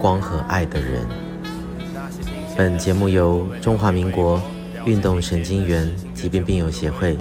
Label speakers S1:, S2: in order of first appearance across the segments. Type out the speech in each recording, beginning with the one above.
S1: 光和爱的人。本节目由中华民国运动神经元疾病病友协会，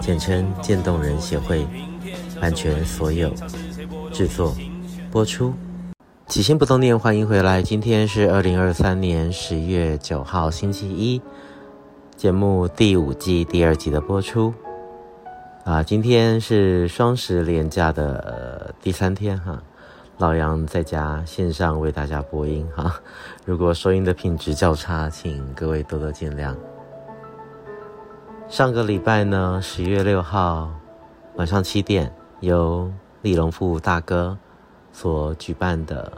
S1: 简称渐冻人协会，版权所有，制作播出。起心不冻念，欢迎回来。今天是二零二三年十月九号，星期一，节目第五季第二集的播出。啊，今天是双十连假的、第三天哈。老杨在家线上为大家播音哈，如果收音的品质较差，请各位多多见谅。上个礼拜呢，十一月六号晚上七点，由李龙富大哥所举办的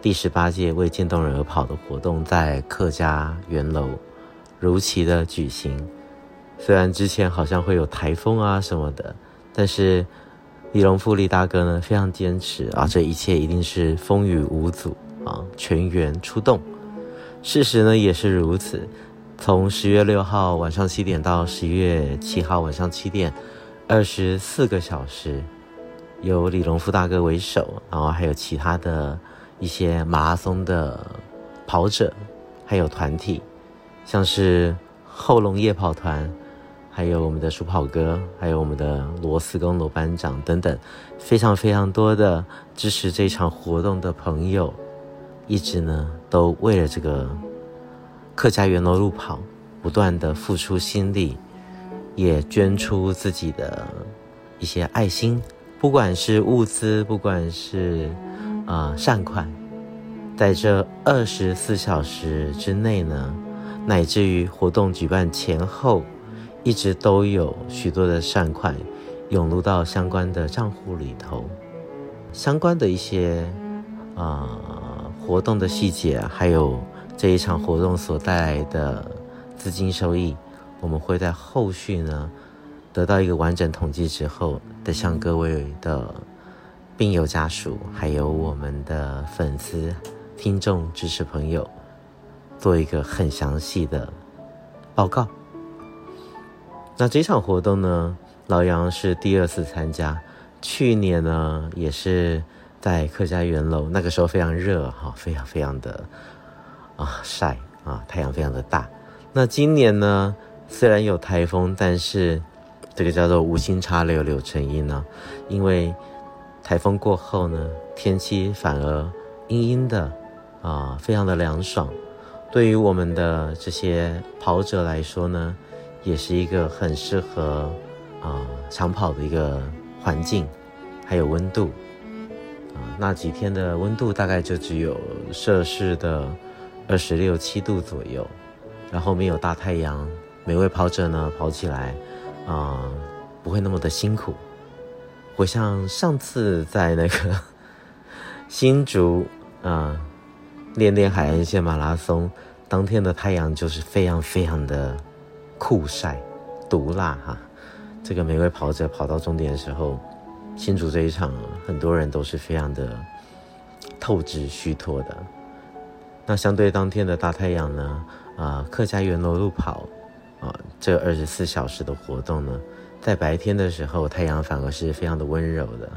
S1: 第十八届为渐冻人而跑的活动，在客家圆楼如期的举行。虽然之前好像会有台风啊什么的，但是。李隆富李大哥呢，非常坚持啊，这一切一定是风雨无阻啊，全员出动。事实呢也是如此，从十月六号晚上七点到十一月七号晚上七点，二十四个小时，由李隆富大哥为首，然后还有其他的一些马拉松的跑者，还有团体，像是后龙夜跑团。还有我们的鼠跑哥，还有我们的螺丝工罗班长等等，非常非常多的支持这场活动的朋友，一直呢都为了这个客家圆楼路跑，不断的付出心力，也捐出自己的一些爱心，不管是物资，不管是啊、善款，在这二十四小时之内呢，乃至于活动举办前后。一直都有许多的善款涌入到相关的账户里头，相关的一些啊、呃、活动的细节，还有这一场活动所带来的资金收益，我们会在后续呢得到一个完整统计之后，再向各位的病友家属，还有我们的粉丝、听众、支持朋友做一个很详细的报告。那这场活动呢，老杨是第二次参加。去年呢，也是在客家圆楼，那个时候非常热哈，非常非常的啊晒啊，太阳非常的大。那今年呢，虽然有台风，但是这个叫做无心插柳柳成荫呢，因为台风过后呢，天气反而阴阴的啊，非常的凉爽。对于我们的这些跑者来说呢。也是一个很适合啊、长跑的一个环境，还有温度啊、那几天的温度大概就只有摄氏的二十六七度左右，然后没有大太阳，每位跑者呢跑起来啊、不会那么的辛苦，我像上次在那个 新竹啊练练海岸线马拉松，当天的太阳就是非常非常的。酷晒、毒辣哈，这个每位跑者跑到终点的时候，新竹这一场很多人都是非常的透支虚脱的。那相对当天的大太阳呢，啊、客家圆楼路跑啊、这二十四小时的活动呢，在白天的时候太阳反而是非常的温柔的，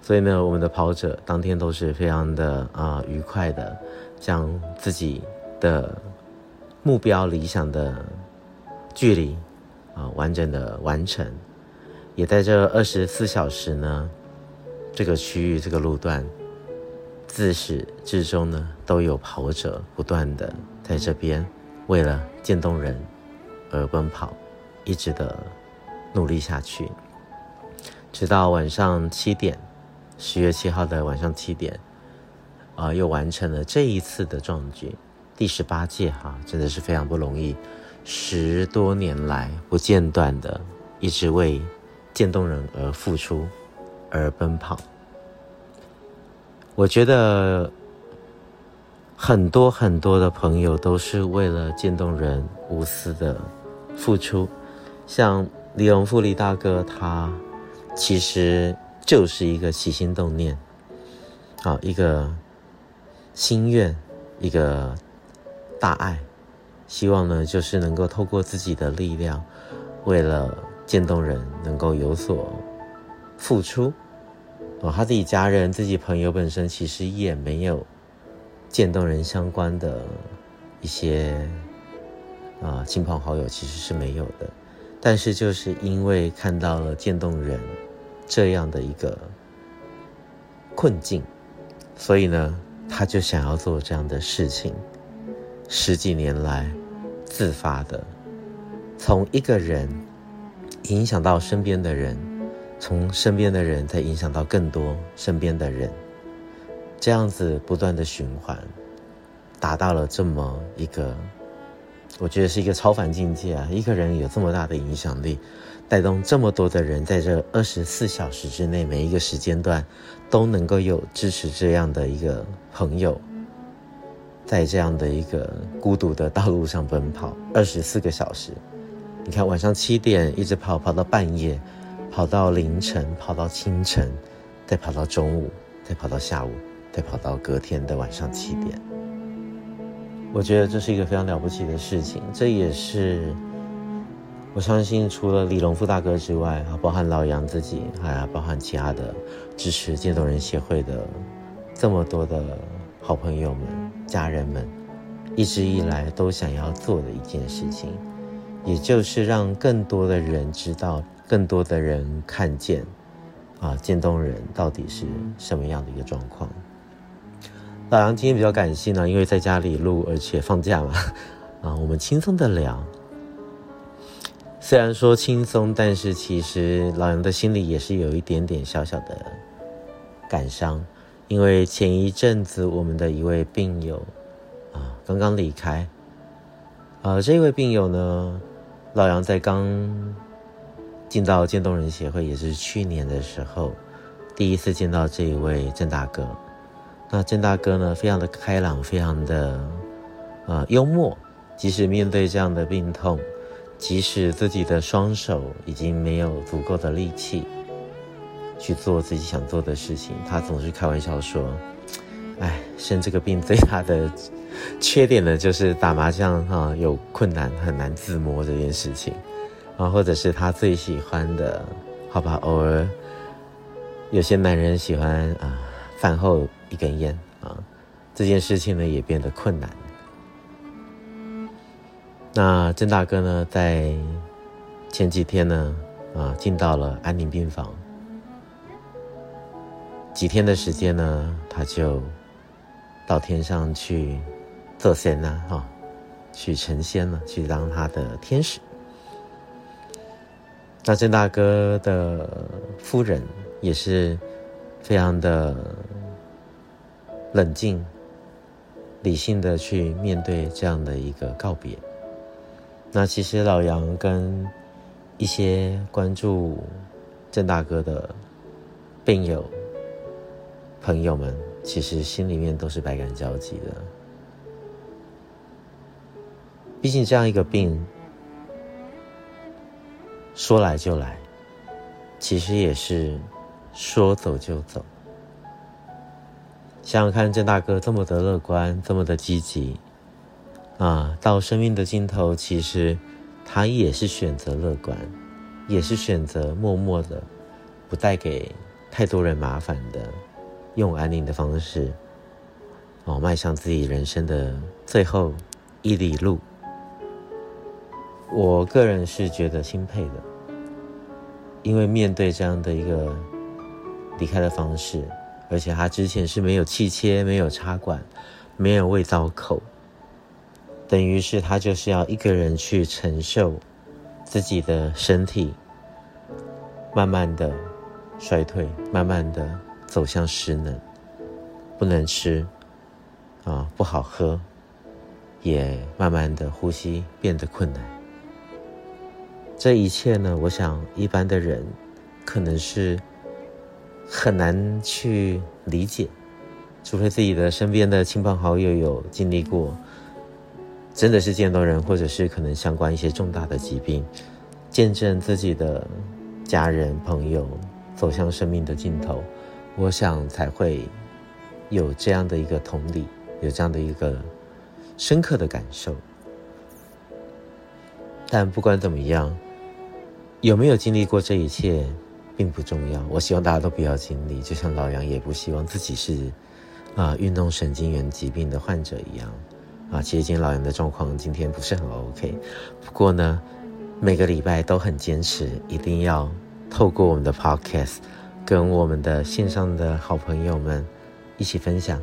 S1: 所以呢，我们的跑者当天都是非常的啊、愉快的，将自己的目标理想的。距离啊，完整的完成，也在这二十四小时呢，这个区域这个路段，自始至终呢，都有跑者不断的在这边为了渐冻人而奔跑，一直的努力下去，直到晚上七点，十月七号的晚上七点，啊，又完成了这一次的壮举，第十八届哈，真的是非常不容易。十多年来不间断的一直为渐冻人而付出，而奔跑。我觉得很多很多的朋友都是为了渐冻人无私的付出，像李荣富李大哥，他其实就是一个起心动念，啊，一个心愿，一个大爱，希望呢，就是能够透过自己的力量，为了渐冻人能够有所付出。哦，他自己家人、自己朋友本身其实也没有渐冻人相关的一些啊亲朋好友，其实是没有的。但是就是因为看到了渐冻人这样的一个困境，所以呢，他就想要做这样的事情。十几年来，自发的从一个人影响到身边的人。从身边的人再影响到更多身边的人，这样子不断的循环，达到了这么一个，我觉得是一个超凡境界啊！一个人有这么大的影响力，带动这么多的人，在这二十四小时之内，每一个时间段都能够有支持这样的一个朋友，在这样的一个孤独的道路上奔跑二十四个小时。你看，晚上七点一直跑，跑到半夜。跑到凌晨，跑到清晨，再跑到中午，再跑到下午，再跑到隔天的晚上七点。我觉得这是一个非常了不起的事情。这也是我相信，除了李隆富大哥之外，啊，包含老杨自己，还有包含其他的支持渐冻人协会的这么多的好朋友们、家人们，一直以来都想要做的一件事情，也就是让更多的人知道。更多的人看见，啊，渐冻人到底是什么样的一个状况？老杨今天比较感性呢，因为在家里录，而且放假嘛，啊，我们轻松的聊。虽然说轻松，但是其实老杨的心里也是有一点点小小的感伤，因为前一阵子我们的一位病友啊刚刚离开，啊，这位病友呢，老杨在刚。进到渐冻人协会也是去年的时候，第一次见到这一位郑大哥。那郑大哥呢，非常的开朗，非常的啊幽默。即使面对这样的病痛，即使自己的双手已经没有足够的力气去做自己想做的事情，他总是开玩笑说：“哎，生这个病最大的缺点呢，就是打麻将哈、啊、有困难，很难自摸这件事情。”啊，或者是他最喜欢的，好吧，偶尔有些男人喜欢啊，饭后一根烟啊，这件事情呢也变得困难。那郑大哥呢，在前几天呢，啊，进到了安宁病房，几天的时间呢，他就到天上去做仙了，哈，去成仙了，去当他的天使。那郑大哥的夫人也是非常的冷静、理性的去面对这样的一个告别。那其实老杨跟一些关注郑大哥的病友朋友们，其实心里面都是百感交集的。毕竟这样一个病。说来就来，其实也是说走就走。想想看，郑大哥这么的乐观，这么的积极，啊，到生命的尽头，其实他也是选择乐观，也是选择默默的，不带给太多人麻烦的，用安宁的方式，哦，迈向自己人生的最后一里路。我个人是觉得钦佩的，因为面对这样的一个离开的方式，而且他之前是没有气切、没有插管、没有胃造口，等于是他就是要一个人去承受自己的身体慢慢的衰退，慢慢的走向失能，不能吃啊，不好喝，也慢慢的呼吸变得困难。这一切呢，我想一般的人可能是很难去理解，除非自己的身边的亲朋好友有经历过，真的是见到人，或者是可能相关一些重大的疾病，见证自己的家人朋友走向生命的尽头，我想才会有这样的一个同理，有这样的一个深刻的感受。但不管怎么样，有没有经历过这一切并不重要。我希望大家都不要经历，就像老杨也不希望自己是啊运动神经元疾病的患者一样。啊，其实今天老杨的状况今天不是很 OK，不过呢，每个礼拜都很坚持，一定要透过我们的 Podcast 跟我们的线上的好朋友们一起分享，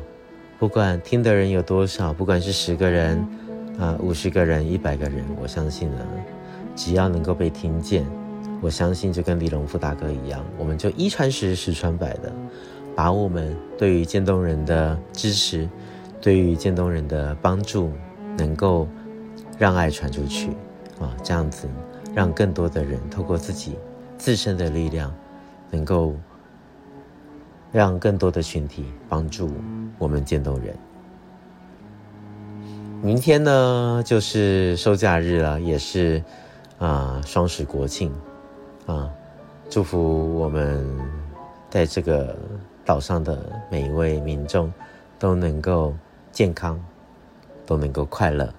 S1: 不管听的人有多少，不管是十个人啊、五十个人、一百个人，我相信呢，只要能够被听见，我相信就跟李隆富大哥一样，我们就一传十，十传百的，把我们对于渐冻人的支持。对于渐冻人的帮助，能够让爱传出去啊，这样子让更多的人透过自己自身的力量，能够让更多的群体帮助我们渐冻人。明天呢，就是收假日了，也是啊双十国庆啊，祝福我们在这个岛上的每一位民众都能够。健康，都能够快乐，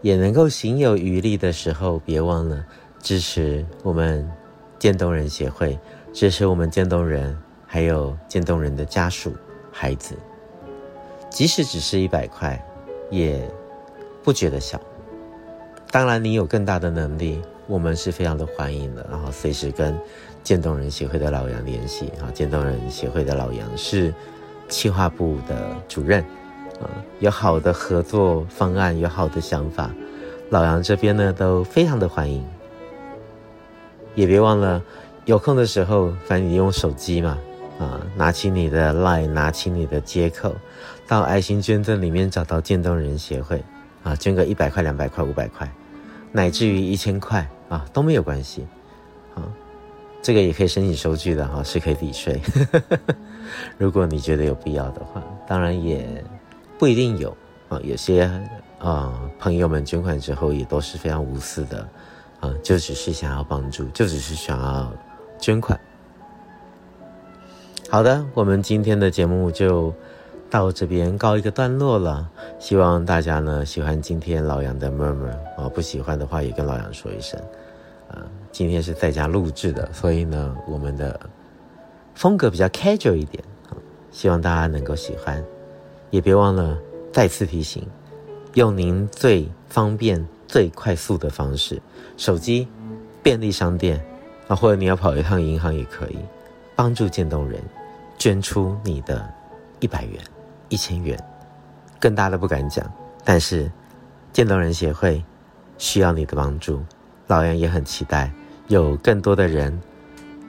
S1: 也能够行有余力的时候，别忘了支持我们渐冻人协会，支持我们渐冻人，还有渐冻人的家属、孩子。即使只是一百块，也不觉得小。当然，你有更大的能力，我们是非常的欢迎的。然后随时跟渐冻人协会的老杨联系啊，渐冻人协会的老杨是企划部的主任。啊有好的合作方案，有好的想法，老杨这边呢都非常的欢迎。也别忘了，有空的时候，反正你用手机嘛，啊，拿起你的 Line，拿起你的接口，到爱心捐赠里面找到渐冻人协会，啊，捐个一百块、两百块、五百块，乃至于一千块啊都没有关系，啊，这个也可以申请收据的哈，是可以抵税。如果你觉得有必要的话，当然也。不一定有啊，有些啊朋友们捐款之后也都是非常无私的啊，就只是想要帮助，就只是想要捐款。好的，我们今天的节目就到这边告一个段落了。希望大家呢喜欢今天老杨的 murmur 啊，不喜欢的话也跟老杨说一声啊。今天是在家录制的，所以呢我们的风格比较 casual 一点啊，希望大家能够喜欢。也别忘了再次提醒，用您最方便、最快速的方式，手机、便利商店啊，或者你要跑一趟银行也可以，帮助渐冻人捐出你的一百元、一千元，更大的不敢讲，但是渐冻人协会需要你的帮助，老杨也很期待有更多的人、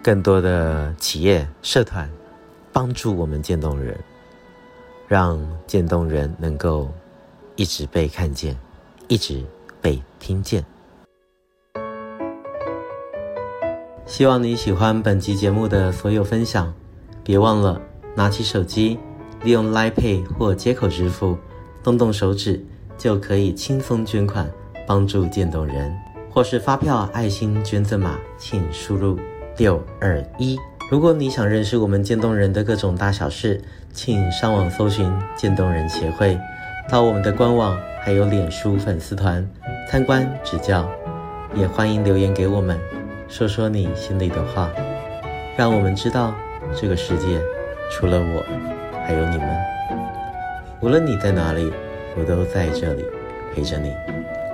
S1: 更多的企业、社团帮助我们渐冻人。让渐冻人能够一直被看见，一直被听见。希望你喜欢本集节目的所有分享，别忘了拿起手机，利用 Line Pay 或接口支付，动动手指就可以轻松捐款，帮助渐冻人，或是发票爱心捐赠码，请输入六二一。如果你想认识我们渐冻人的各种大小事，请上网搜寻渐冻人协会，到我们的官网还有脸书粉丝团参观指教，也欢迎留言给我们，说说你心里的话，让我们知道这个世界除了我，还有你们。无论你在哪里，我都在这里陪着你，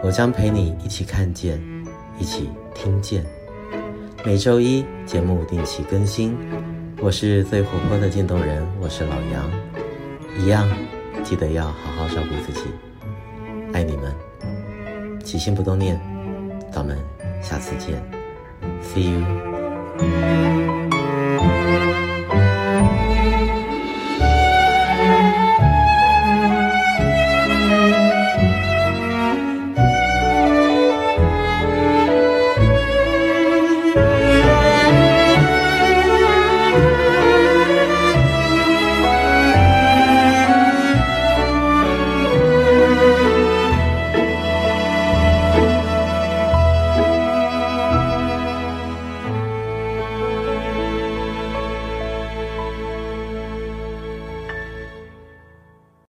S1: 我将陪你一起看见，一起听见。每周一节目定期更新。我是最活泼的渐冻人，我是老杨，一样记得要好好照顾自己，爱你们，起心不冻念，咱们下次见，See you。